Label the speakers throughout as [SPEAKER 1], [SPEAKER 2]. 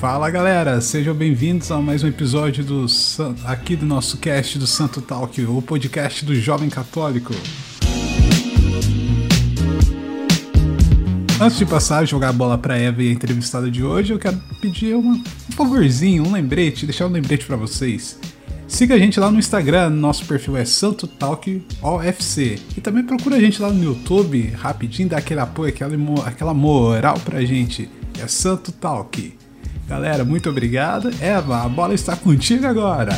[SPEAKER 1] Fala galera, sejam bem-vindos a mais um episódio do aqui do nosso cast do Santo Talk, o podcast do Jovem Católico. Antes de passar a jogar a bola pra Eva e a entrevistada de hoje, eu quero pedir uma, um favorzinho, um lembrete, deixar um lembrete para vocês. Siga a gente lá no Instagram, nosso perfil é Santo Talk OFC. E também procura a gente lá no YouTube, rapidinho, dá aquele apoio, aquela, aquela moral pra gente. É Santo Talk. Galera, muito obrigado. Eva, a bola está contigo agora.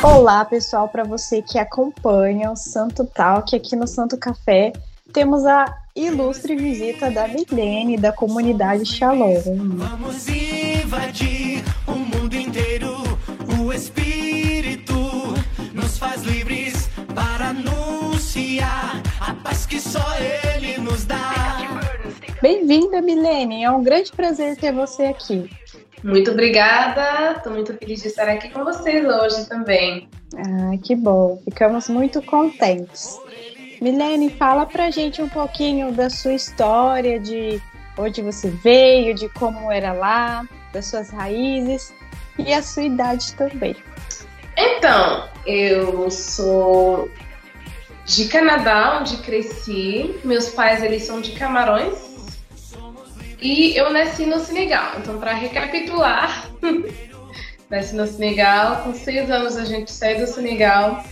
[SPEAKER 2] Olá, pessoal, para você que acompanha o Santo Talk aqui no Santo Café, temos a ilustre visita da Milene da comunidade Shalom.
[SPEAKER 3] Vamos invadir o mundo inteiro. O Espírito nos faz livres para anunciar a paz que só Ele nos dá.
[SPEAKER 2] Bem-vinda, Milene. É um grande prazer ter você aqui.
[SPEAKER 4] Muito obrigada. Estou muito feliz de estar aqui com vocês hoje também.
[SPEAKER 2] Ah, que bom. Ficamos muito contentes. Milene, fala pra gente um pouquinho da sua história, de onde você veio, de como era lá, das suas raízes e a sua idade também.
[SPEAKER 4] Então, eu sou de Canadá, onde cresci. Meus pais, eles são de Camarões. E eu nasci no Senegal. Então, para recapitular, nasci no Senegal. Com seis anos a gente saiu do Senegal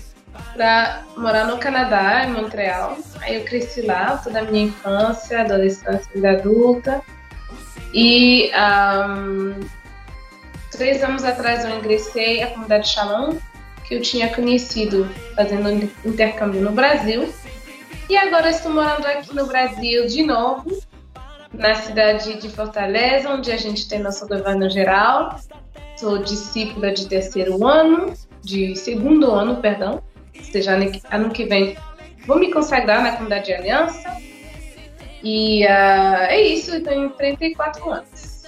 [SPEAKER 4] para morar no Canadá, em Montreal. Aí eu cresci lá toda a minha infância, adolescência e adulta. E um, três anos atrás eu ingressei à comunidade Shalom, que eu tinha conhecido fazendo intercâmbio no Brasil. E agora estou morando aqui no Brasil de novo, na cidade de Fortaleza, onde a gente tem nosso governo geral. Sou discípula de terceiro ano, de segundo ano, perdão. Ou seja, ano que vem vou me consagrar na comunidade de aliança. E uh, é isso, eu tenho 34 anos.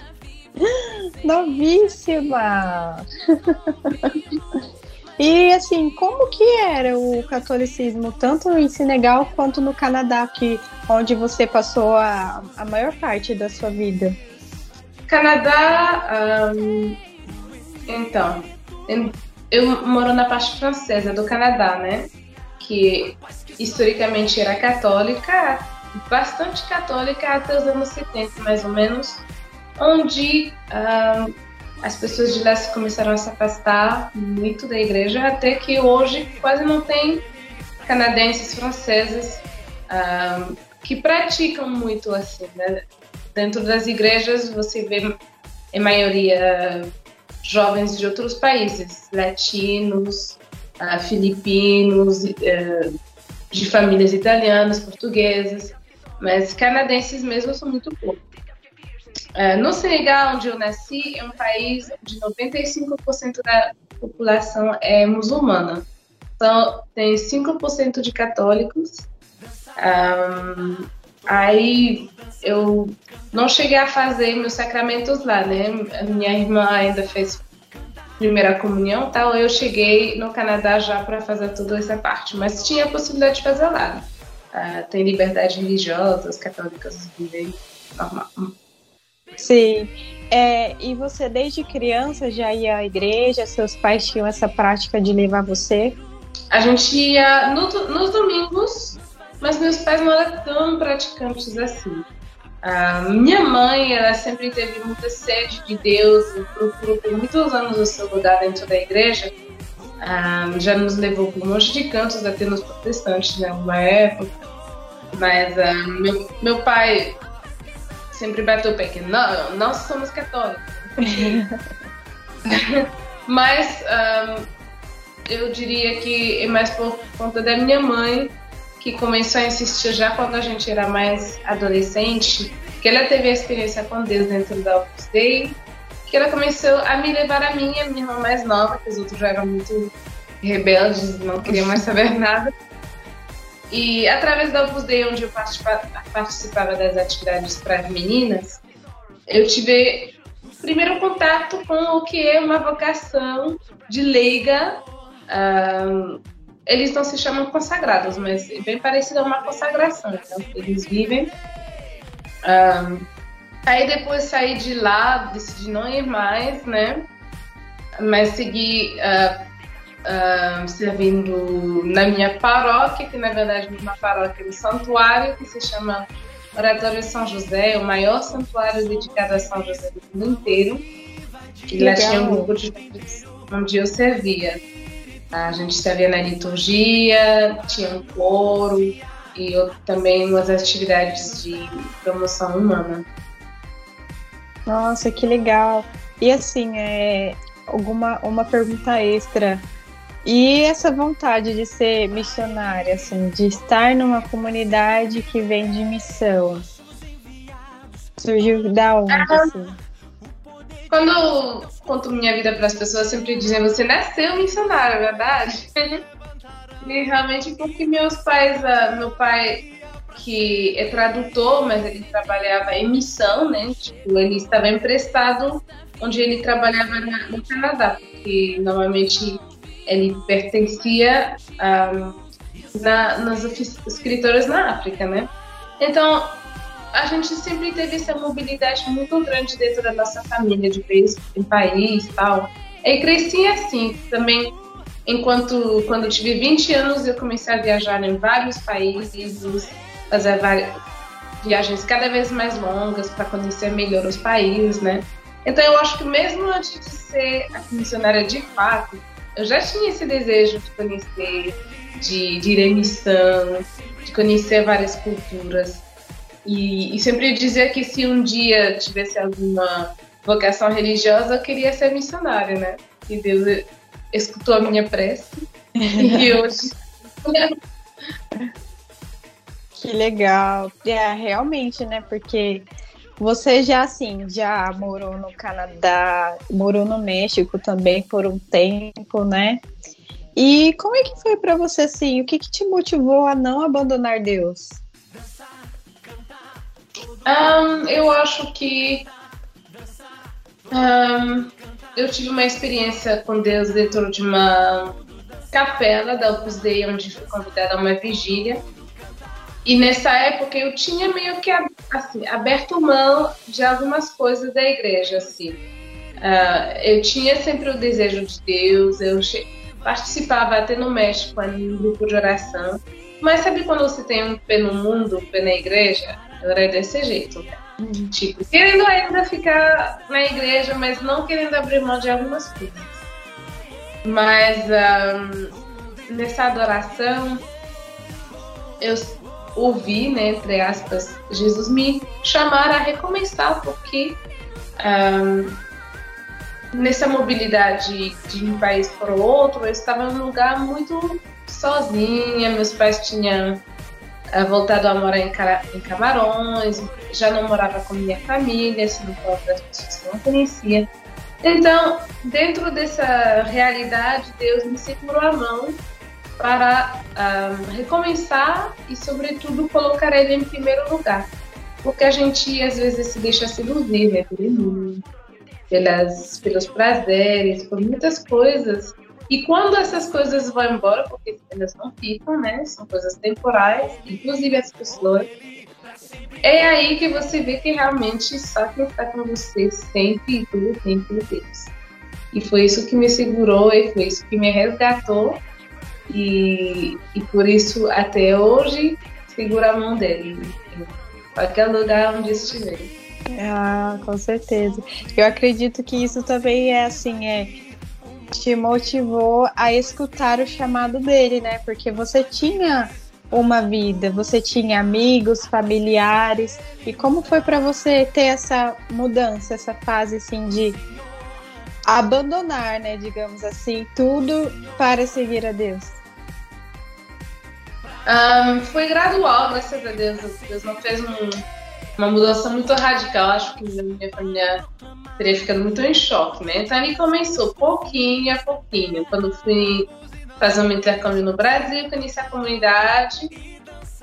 [SPEAKER 2] Novíssima! E assim, como que era o catolicismo, tanto em Senegal quanto no Canadá, que, onde você passou a, a maior parte da sua vida?
[SPEAKER 4] Canadá, um, então, eu moro na parte francesa do Canadá, né? Que historicamente era católica, bastante católica até os anos 70, mais ou menos, onde um, as pessoas de lá se começaram a se afastar muito da igreja, até que hoje quase não tem canadenses, franceses que praticam muito assim. Né? Dentro das igrejas você vê, em maioria, jovens de outros países, latinos, uh, filipinos, uh, de famílias italianas, portuguesas, mas canadenses mesmo são muito poucos. É, no Senegal, onde eu nasci, é um país onde 95% da população é muçulmana. Então, tem 5% de católicos. Um, aí eu não cheguei a fazer meus sacramentos lá, né? A minha irmã ainda fez primeira comunhão, tal. Eu cheguei no Canadá já para fazer toda essa parte, mas tinha a possibilidade de fazer lá. Uh, tem liberdade religiosa, os católicos vivem normal.
[SPEAKER 2] Sim. É, e você desde criança já ia à igreja? Seus pais tinham essa prática de levar você?
[SPEAKER 4] A gente ia no, nos domingos, mas meus pais não eram tão praticantes assim. A minha mãe, ela sempre teve muita sede de Deus procurou por muitos anos o seu lugar dentro da igreja. Ah, já nos levou por um monte de cantos até nos protestantes, né, uma época. Mas ah, meu, meu pai sempre bateu o pé que não, nós somos católicos. Mas um, eu diria que é mais por conta da minha mãe, que começou a insistir já quando a gente era mais adolescente, que ela teve a experiência com Deus dentro da Opus Dei que ela começou a me levar a mim a minha irmã mais nova, que os outros já eram muito rebeldes, não queriam mais saber nada. E através da Opus Dei, onde eu participava das atividades para as meninas, eu tive primeiro contato com o que é uma vocação de leiga. Eles não se chamam consagrados, mas é bem parecido a uma consagração. Então, eles vivem. Aí depois saí de lá, decidi não ir mais, né? Mas segui uh, servindo na minha paróquia, que na verdade é uma paróquia do santuário, que se chama Oratório São José, o maior santuário dedicado a São José do mundo inteiro. E lá tinha um grupo de onde eu servia. A gente servia na liturgia, tinha um coro e eu, também umas atividades de promoção humana.
[SPEAKER 2] Nossa, que legal! E assim, é, alguma uma pergunta extra. E essa vontade de ser missionária, assim, de estar numa comunidade que vem de missão, surgiu da onde? Ah, assim?
[SPEAKER 4] Quando eu conto minha vida para as pessoas, sempre dizem: você nasceu missionária, é verdade? e realmente porque meus pais, ah, meu pai que é tradutor, mas ele trabalhava em missão, né? Tipo, ele estava emprestado onde ele trabalhava no Canadá, porque normalmente ele pertencia um, na, nas escritoras na África, né? Então, a gente sempre teve essa mobilidade muito grande dentro da nossa família, de país em país tal. E cresci assim, também, enquanto, quando eu tive 20 anos, eu comecei a viajar em vários países, fazer viagens cada vez mais longas para conhecer melhor os países, né? Então, eu acho que mesmo antes de ser a missionária de fato, eu já tinha esse desejo de conhecer, de, de ir em missão, de conhecer várias culturas. E, e sempre dizia que se um dia tivesse alguma vocação religiosa, eu queria ser missionária, né? E Deus escutou a minha prece. e hoje.
[SPEAKER 2] que legal. É, realmente, né? Porque você já assim, já morou no Canadá, morou no México também por um tempo, né? E como é que foi para você assim? O que, que te motivou a não abandonar Deus?
[SPEAKER 4] Um, eu acho que um, eu tive uma experiência com Deus dentro de uma capela da Opus Dei, onde fui convidada a uma vigília. E nessa época eu tinha meio que assim, aberto mão de algumas coisas da igreja, assim. Uh, eu tinha sempre o desejo de Deus, eu participava até no México, em um grupo de oração. Mas sabe quando você tem um pé no mundo, um pé na igreja? Eu era desse jeito. Uhum. Tipo, querendo ainda ficar na igreja, mas não querendo abrir mão de algumas coisas. Mas um, nessa adoração, eu ouvi, né, entre aspas, Jesus me chamar a recomeçar, porque um, nessa mobilidade de um país para o outro, eu estava num lugar muito sozinha, meus pais tinham uh, voltado a morar em, em, Camarões, já não morava com minha família, se não for das pessoas que eu não conhecia. Então, dentro dessa realidade, Deus me segurou a mão para recomeçar e, sobretudo, colocar ele em primeiro lugar. Porque a gente, às vezes, se deixa seduzir né, pelo mundo, pelas, pelos prazeres, por muitas coisas. E quando essas coisas vão embora, porque elas não ficam, né? São coisas temporais, inclusive as pessoas. É aí que você vê que realmente só quem está com você sempre e todo tempo Deus. E foi isso que me segurou e foi isso que me resgatou e, e por isso, até hoje, segura a mão dele qualquer lugar onde estiver.
[SPEAKER 2] Ah, com certeza. Eu acredito que isso também é assim, é te motivou a escutar o chamado dele, né? Porque você tinha uma vida, você tinha amigos, familiares. E como foi para você ter essa mudança, essa fase assim de abandonar, né, digamos assim, tudo para seguir a Deus?
[SPEAKER 4] Um, foi gradual, graças a Deus. Deus não fez um, uma mudança muito radical. Acho que minha família teria ficado muito em choque, né? Então ali começou pouquinho a pouquinho. Quando fui fazer um intercâmbio no Brasil, conheci a comunidade,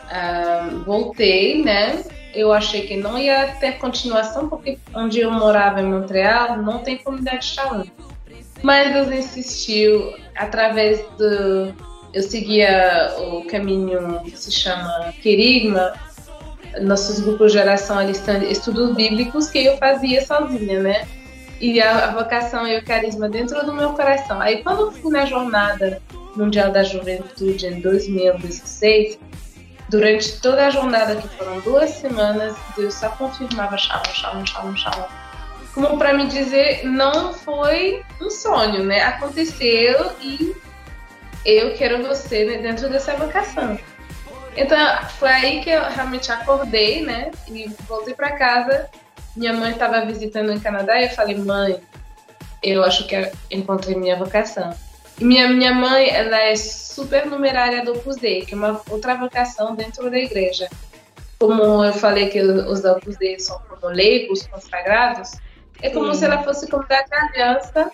[SPEAKER 4] uh, voltei, né? Eu achei que não ia ter continuação, porque onde eu morava em Montreal não tem comunidade Shalom. Mas Deus insistiu através do. Eu seguia o caminho que se chama Querigma, nossos grupos de geração ali estudos bíblicos que eu fazia sozinha, né? E a, a vocação e o carisma dentro do meu coração. Aí quando eu fui na jornada mundial da juventude em 2016, durante toda a jornada, que foram duas semanas, Deus só confirmava shalom, shalom, shalom, shalom. Como para me dizer, não foi um sonho, né? Aconteceu e eu quero você né, dentro dessa vocação. Então, foi aí que eu realmente acordei, né? E voltei para casa. Minha mãe estava visitando no Canadá e eu falei, mãe, eu acho que encontrei minha vocação. E minha, minha mãe, ela é super numerária do Opus Dei, que é uma outra vocação dentro da igreja. Como eu falei que os Opus Dei são como leigos consagrados, é como Sim. se ela fosse como da aliança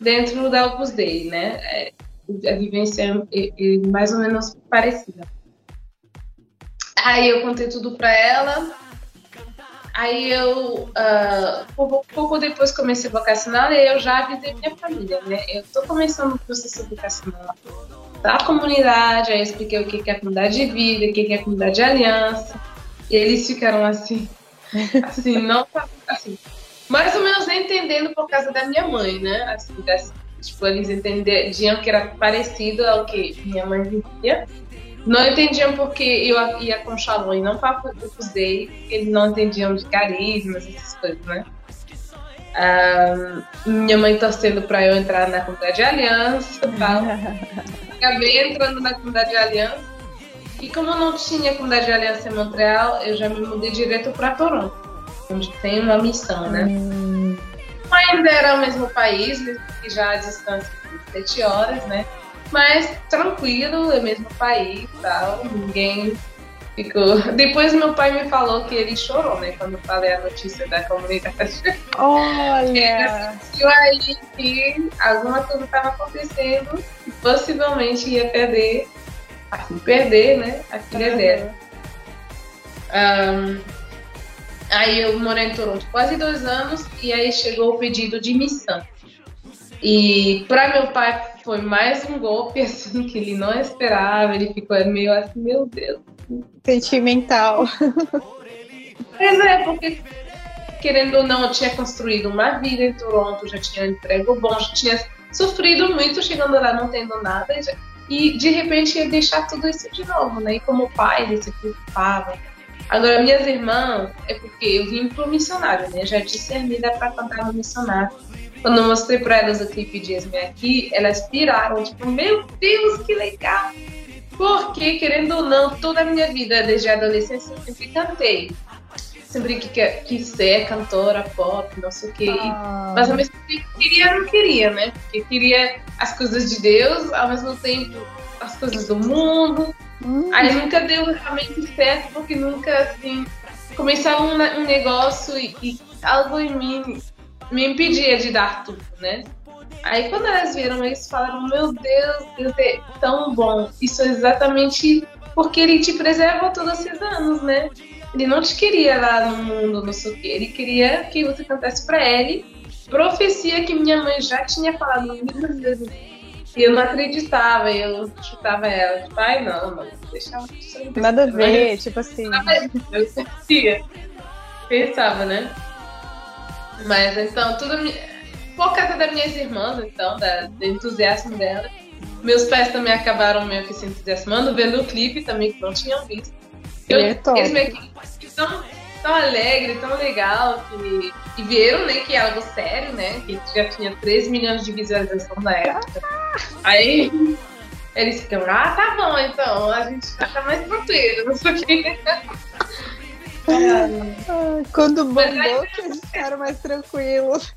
[SPEAKER 4] dentro da Opus Dei, né? É, a vivência é, é mais ou menos parecida. Aí eu contei tudo para ela. Aí eu, uh, pouco, pouco, depois comecei vocacional e eu já avisei minha família, né? Eu tô começando o processo vocacional da comunidade, aí eu expliquei o que é a comunidade de vida, o que é a comunidade de aliança. E eles ficaram assim, assim, não assim, mais ou menos entendendo por causa da minha mãe, né? Assim, dessa, tipo, eles entendiam que era parecido ao que minha mãe vivia. Não entendiam porque eu ia com Shalom e não para o Day, eles não entendiam de carismas, essas coisas, né? minha mãe torcendo para eu entrar na comunidade de aliança e tal. Acabei entrando na comunidade de aliança. E como eu não tinha comunidade de aliança em Montreal, eu já me mudei direto para Toronto, onde tem uma missão, né? Hum. Ainda era o mesmo país, já a distância de sete horas, né? Mas tranquilo, é mesmo país tal, ninguém ficou. Depois meu pai me falou que ele chorou, né? Quando eu falei a notícia da comunidade.
[SPEAKER 2] Olha!
[SPEAKER 4] ele sentiu aí que alguma coisa estava acontecendo e possivelmente ia perder, assim, perder, né? A filha uhum. dela. Um, aí eu morei em Toronto quase dois anos e aí chegou o pedido de missão. E para meu pai foi mais um golpe assim que ele não esperava. Ele ficou meio assim, meu Deus.
[SPEAKER 2] Sentimental.
[SPEAKER 4] Pois é, porque querendo ou não, eu tinha construído uma vida em Toronto, já tinha um emprego bom, já tinha sofrido muito chegando lá não tendo nada. E de repente ia deixar tudo isso de novo, né? E como pai, ele se preocupava. Agora, minhas irmãs, é porque eu vim pro missionário, né? Já discernida para cantar no missionário. Quando eu mostrei para elas o clipe de Esme aqui, elas piraram, tipo, meu Deus, que legal! Porque, querendo ou não, toda a minha vida, desde a adolescência, eu sempre cantei. Sempre que quis ser cantora, pop, não sei o quê. Ah. Mas ao mesmo tempo queria, não queria, né? Porque queria as coisas de Deus, ao mesmo tempo as coisas do mundo. Hum. Aí nunca deu realmente certo, porque nunca, assim, começava um, um negócio e, e algo em mim me impedia de dar tudo, né? Aí quando elas viram isso, falaram: Meu Deus, Deus é tão bom. Isso é exatamente porque ele te preserva todos esses anos, né? Ele não te queria lá no mundo, não sei o quê. Ele queria que você cantasse para ele. Profecia que minha mãe já tinha falado muitas vezes. E eu não acreditava, e eu chutava ela. Tipo, ai, não, não, deixava.
[SPEAKER 2] Nada a ver, tipo assim.
[SPEAKER 4] Eu sentia. Pensava, né? Mas então, tudo por causa das minhas irmãs, então, da, do entusiasmo dela. Meus pais também acabaram meio que se entusiasmando, vendo o clipe também, que não tinham visto. Eu, é eles meio que tão, tão alegre, tão legal, que, e viram, né, que é algo sério, né, que já tinha 3 milhões de visualização na época. Aí eles ficam, ah, tá bom, então, a gente tá mais tranquilo, não sei o quê.
[SPEAKER 2] Quando bombou, que eles ficaram mais tranquilos.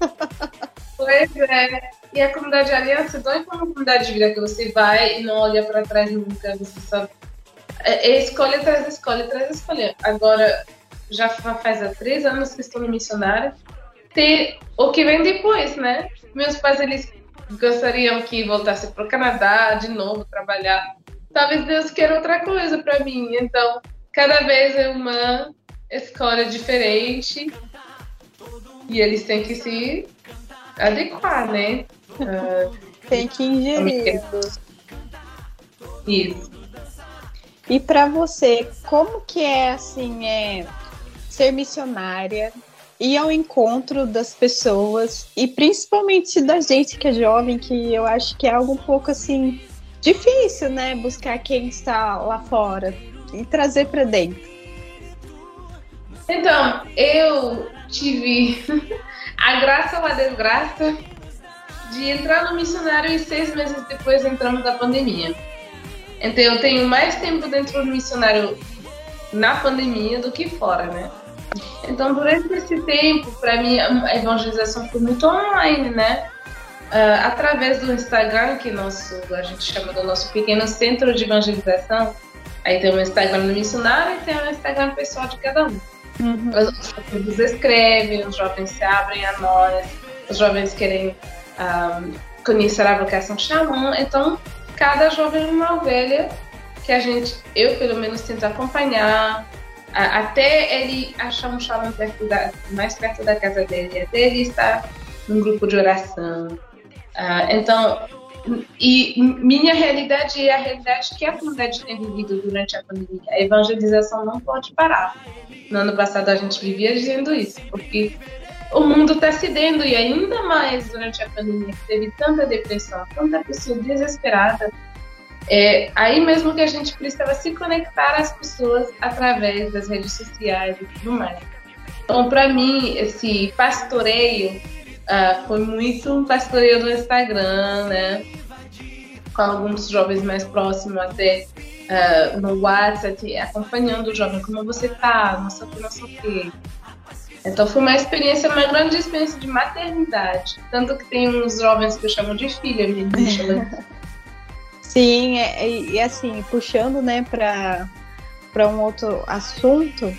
[SPEAKER 4] Pois é. E a comunidade de aliança não é como uma comunidade de vida que você vai e não olha para trás nunca, você só. É, é escolha atrás escolha atrás escolha. Agora, já faz há três anos que estou no missionário, ter o que vem depois, né? Meus pais, eles gostariam que voltasse para o Canadá de novo, trabalhar. Talvez Deus queira outra coisa para mim. Então, cada vez é uma escolha diferente e eles têm que se adequar, né?
[SPEAKER 2] Uh, Tem que ingerir.
[SPEAKER 4] Isso.
[SPEAKER 2] E para você, como que é assim, é ser missionária, ir ao encontro das pessoas e principalmente da gente que é jovem, que eu acho que é algo um pouco assim difícil, né? Buscar quem está lá fora e trazer para dentro.
[SPEAKER 4] Então, eu tive a graça ou a desgraça de entrar no missionário e seis meses depois entramos na pandemia. Então eu tenho mais tempo dentro do missionário na pandemia do que fora, né? Então durante esse tempo, para mim a evangelização foi muito online, né? Uh, através do Instagram, que nosso, a gente chama do nosso pequeno centro de evangelização, aí tem o Instagram do missionário e tem o Instagram pessoal de cada um. Uhum. Os jovens escrevem, os jovens se abrem a nós, os jovens querem um, ah, conhecer a vocação xamã, então cada jovem é uma ovelha que a gente, eu pelo menos tento acompanhar, até ele achar um shalom perto da, mais perto da casa dele, até ele estar num grupo de oração. Uh, então, e minha realidade é a realidade que a comunidade tem vivido durante a pandemia. A evangelização não pode parar. No ano passado a gente vivia dizendo isso, porque o mundo está cedendo e ainda mais durante a pandemia, teve tanta depressão, tanta pessoa desesperada. É, aí mesmo que a gente precisava se conectar às pessoas através das redes sociais e tudo mais. Então, para mim, esse pastoreio uh, foi muito um pastoreio no Instagram, né? Com alguns jovens mais próximos, até uh, no WhatsApp, acompanhando o jovem, como você tá, não sei o que, não sei o que. Então foi uma experiência, uma grande experiência de maternidade. Tanto que tem uns jovens que eu chamo de filha, me chamam
[SPEAKER 2] Sim, é, e assim, puxando né, para um outro assunto,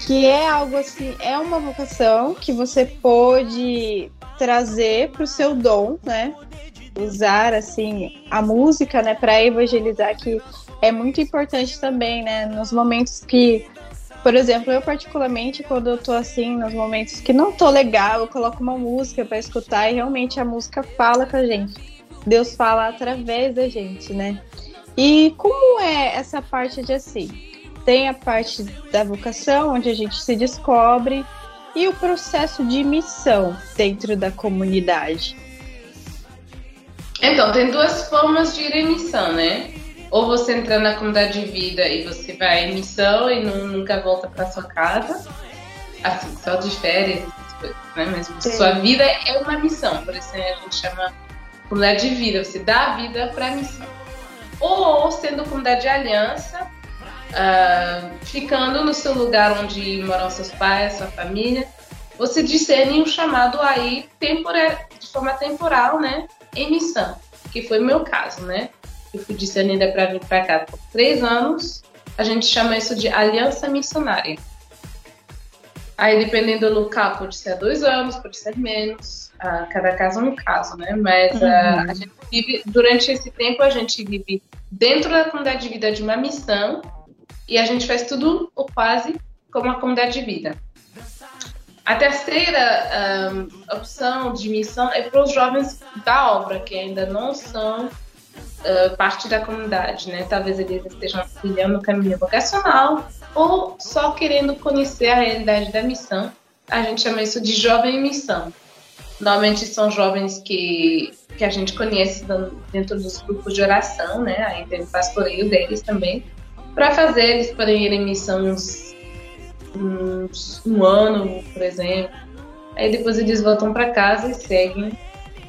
[SPEAKER 2] que é algo assim, é uma vocação que você pode trazer para o seu dom, né? Usar assim a música, né, para evangelizar que é muito importante também, né, nos momentos que por exemplo, eu particularmente, quando eu tô assim, nos momentos que não tô legal, eu coloco uma música para escutar e realmente a música fala com a gente. Deus fala através da gente, né? E como é essa parte de assim? Tem a parte da vocação, onde a gente se descobre, e o processo de missão dentro da comunidade.
[SPEAKER 4] Então, tem duas formas de ir em missão, né? ou você entra na comunidade de vida e você vai em missão e não, nunca volta para sua casa, assim, só de férias, essas coisas, né? Mas Sim. sua vida é uma missão, por isso a gente chama comunidade de vida, você dá a vida para a missão. Ou sendo comunidade de aliança, uh, ficando no seu lugar onde moram seus pais, sua família, você discerne um chamado aí temporário, de forma temporal, né, em missão, que foi o meu caso, né? eu fui discernida para vir para cá por três anos. A gente chama isso de aliança missionária. Aí, dependendo do local, pode ser dois anos, pode ser menos. Uh, cada caso é um caso, né? Mas uh, a gente vive, durante esse tempo, a gente vive dentro da comunidade de vida de uma missão e a gente faz tudo ou quase como uma comunidade de vida. A terceira um, ah, opção de missão é para os jovens da obra, que ainda não são uh, parte da comunidade, né? Talvez eles estejam trilhando o caminho vocacional ou só querendo conhecer a realidade da missão. A gente chama isso de jovem missão. Normalmente são jovens que, que a gente conhece dentro dos grupos de oração, né? Aí tem o pastoreio deles também. Para fazer, eles podem ir em missão uns, uns um ano, por exemplo. Aí depois eles voltam para casa e seguem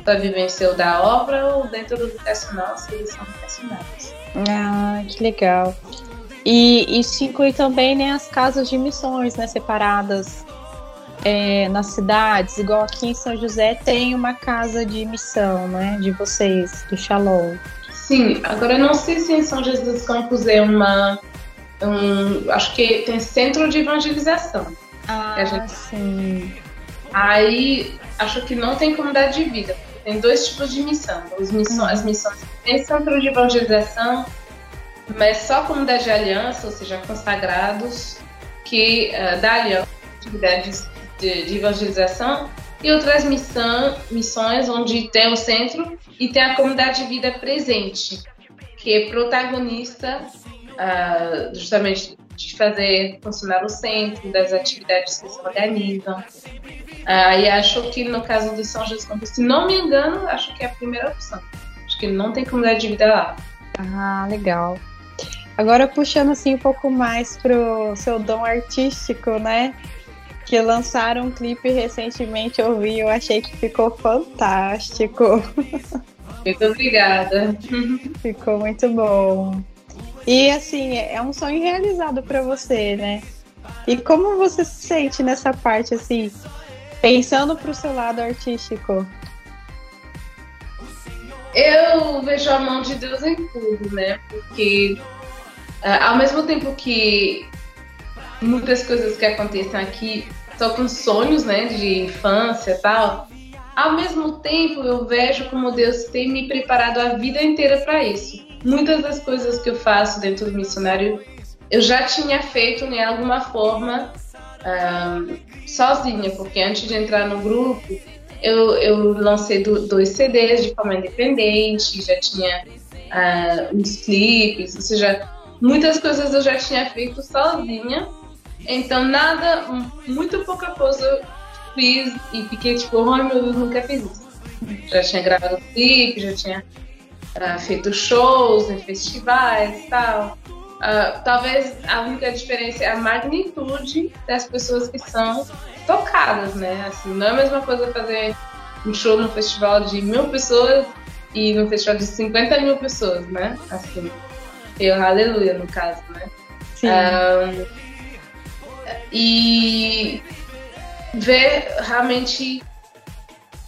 [SPEAKER 4] para vivenciar da obra ou dentro do vocacional, se eles são vocacionados.
[SPEAKER 2] Ah, que legal. E isso inclui também né, as casas de missões né, separadas é, nas cidades, igual aqui em São José tem uma casa de missão, né, de vocês, do Shalom.
[SPEAKER 4] Sim, agora eu não sei se em São Jesus dos Campos é uma um, acho que tem centro de evangelização.
[SPEAKER 2] Ah, gente... sim.
[SPEAKER 4] Aí acho que não tem comunidade de vida. Tem dois tipos de missão. Missões, as missões tem centro de evangelização, mas só comunidade de aliança, ou seja, consagrados, que uh, dá aliança, atividades de, de, evangelização, e outras missão, missões onde tem o centro e tem a comunidade de vida presente, que é protagonista uh, justamente de fazer funcionar o centro, das atividades que se organizam. Uh, e acho que no caso do São Jesus Campo, se não me engano, acho que é a primeira opção. Acho que não tem comunidade de vida lá.
[SPEAKER 2] Ah, legal. Agora puxando assim um pouco mais pro seu dom artístico, né? Que lançaram um clipe recentemente, eu vi, eu achei que ficou fantástico.
[SPEAKER 4] Muito obrigada.
[SPEAKER 2] Ficou muito bom. E assim, é um sonho realizado para você, né? E como você se sente nessa parte, assim, pensando pro seu lado artístico?
[SPEAKER 4] Eu vejo a mão de Deus em tudo, né? Porque uh, ao mesmo tempo que muitas coisas que acontecem aqui são com sonhos, né, de infância e tal, ao mesmo tempo eu vejo como Deus tem me preparado a vida inteira para isso. Muitas das coisas que eu faço dentro do missionário eu já tinha feito em alguma forma uh, sozinha, porque antes de entrar no grupo eu, eu lancei do, dois CDs de forma independente, já tinha uh, uns clipes, ou seja, muitas coisas eu já tinha feito sozinha. Então, nada, muito pouca coisa eu fiz e fiquei tipo, oh meu Deus, nunca fiz isso. Já tinha gravado clipe, já tinha uh, feito shows em festivais e tal. Uh, talvez a única diferença é a magnitude das pessoas que são tocadas, né? Assim, não é a mesma coisa fazer um show no festival de mil pessoas e no festival de 50 mil pessoas, né? Assim, eu aleluia no caso, né?
[SPEAKER 2] Sim. Um,
[SPEAKER 4] e ver realmente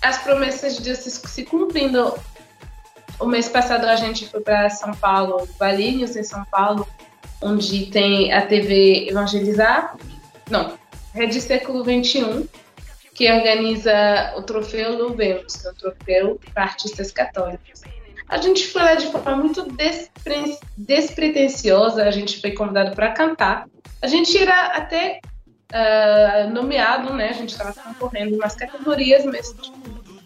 [SPEAKER 4] as promessas de Deus se, cumprindo. O mês passado a gente foi para São Paulo, Valinhos, em São Paulo, onde tem a TV Evangelizar. Não, Rede Século 21, que organiza o Troféu Luvemos, que é um troféu para artistas católicos. A gente foi lá de forma muito despre despretensiosa, a gente foi convidado para cantar. A gente era até uh, nomeado, né? A gente estava concorrendo nas categorias, mas tipo,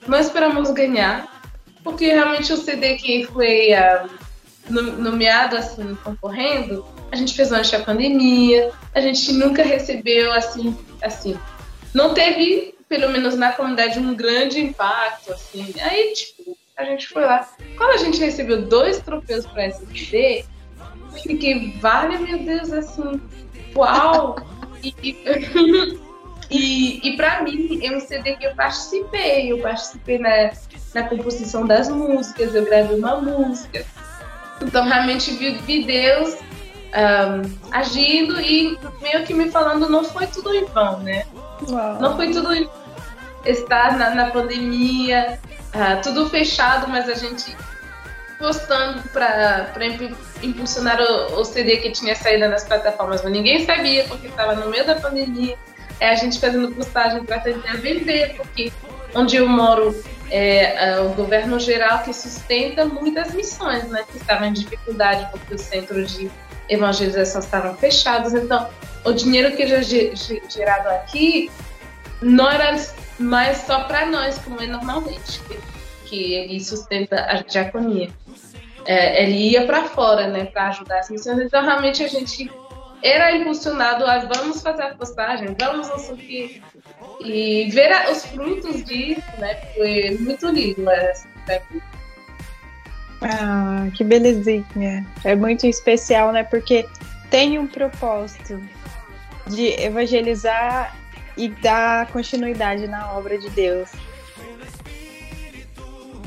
[SPEAKER 4] não esperamos ganhar, porque realmente o CD que foi uh, nomeado, assim, concorrendo, a gente fez antes da pandemia, a gente nunca recebeu, assim, assim, não teve, pelo menos na comunidade, um grande impacto, assim. Aí, tipo, a gente foi lá. Quando a gente recebeu dois troféus para SBD, eu fiquei, vale, meu Deus, assim, uau! e, e, e para mim, é um CD que eu participei, eu participei na, na composição das músicas, eu gravei uma música. Então, realmente vi, vi Deus um, agindo e meio que me falando, não foi tudo em vão, né? Uau. Não foi tudo em estar na, na pandemia, uh, tudo fechado, mas a gente postando para impulsionar o, o, CD que tinha saído nas plataformas, mas ninguém sabia porque estava no meio da pandemia. É a gente fazendo postagem para tentar vender, porque onde eu moro é, é, o governo geral que sustenta muitas missões, né, que estavam em dificuldade porque os centros de evangelização estavam fechados. Então, o dinheiro que é gerado aqui não era mais só para nós, como é normalmente, que, que ele sustenta a diaconia. É, ele ia para fora, né, para ajudar as missões. Então, realmente, a gente era impulsionado a vamos fazer a postagem, vamos não que. E ver a, os frutos disso, né, foi muito lindo. Né,
[SPEAKER 2] ah, que belezinha. É muito especial, né? Porque tem um propósito de evangelizar e dar continuidade na obra de Deus.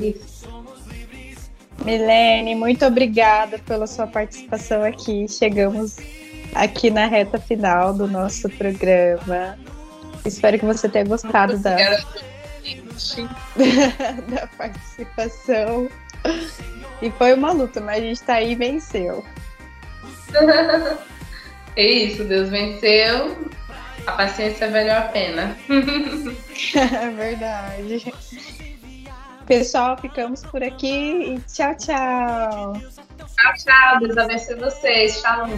[SPEAKER 2] Isso. Milene, muito obrigada pela sua participação aqui. Chegamos aqui na reta final do nosso programa. Espero que você tenha gostado da... da participação. E foi uma luta, mas a gente tá aí e venceu.
[SPEAKER 4] É isso, Deus venceu. A paciência valeu a pena.
[SPEAKER 2] é verdade. Pessoal, ficamos por aqui e tchau, tchau.
[SPEAKER 4] Tchau, tchau. Deus abençoe vocês. Shalom.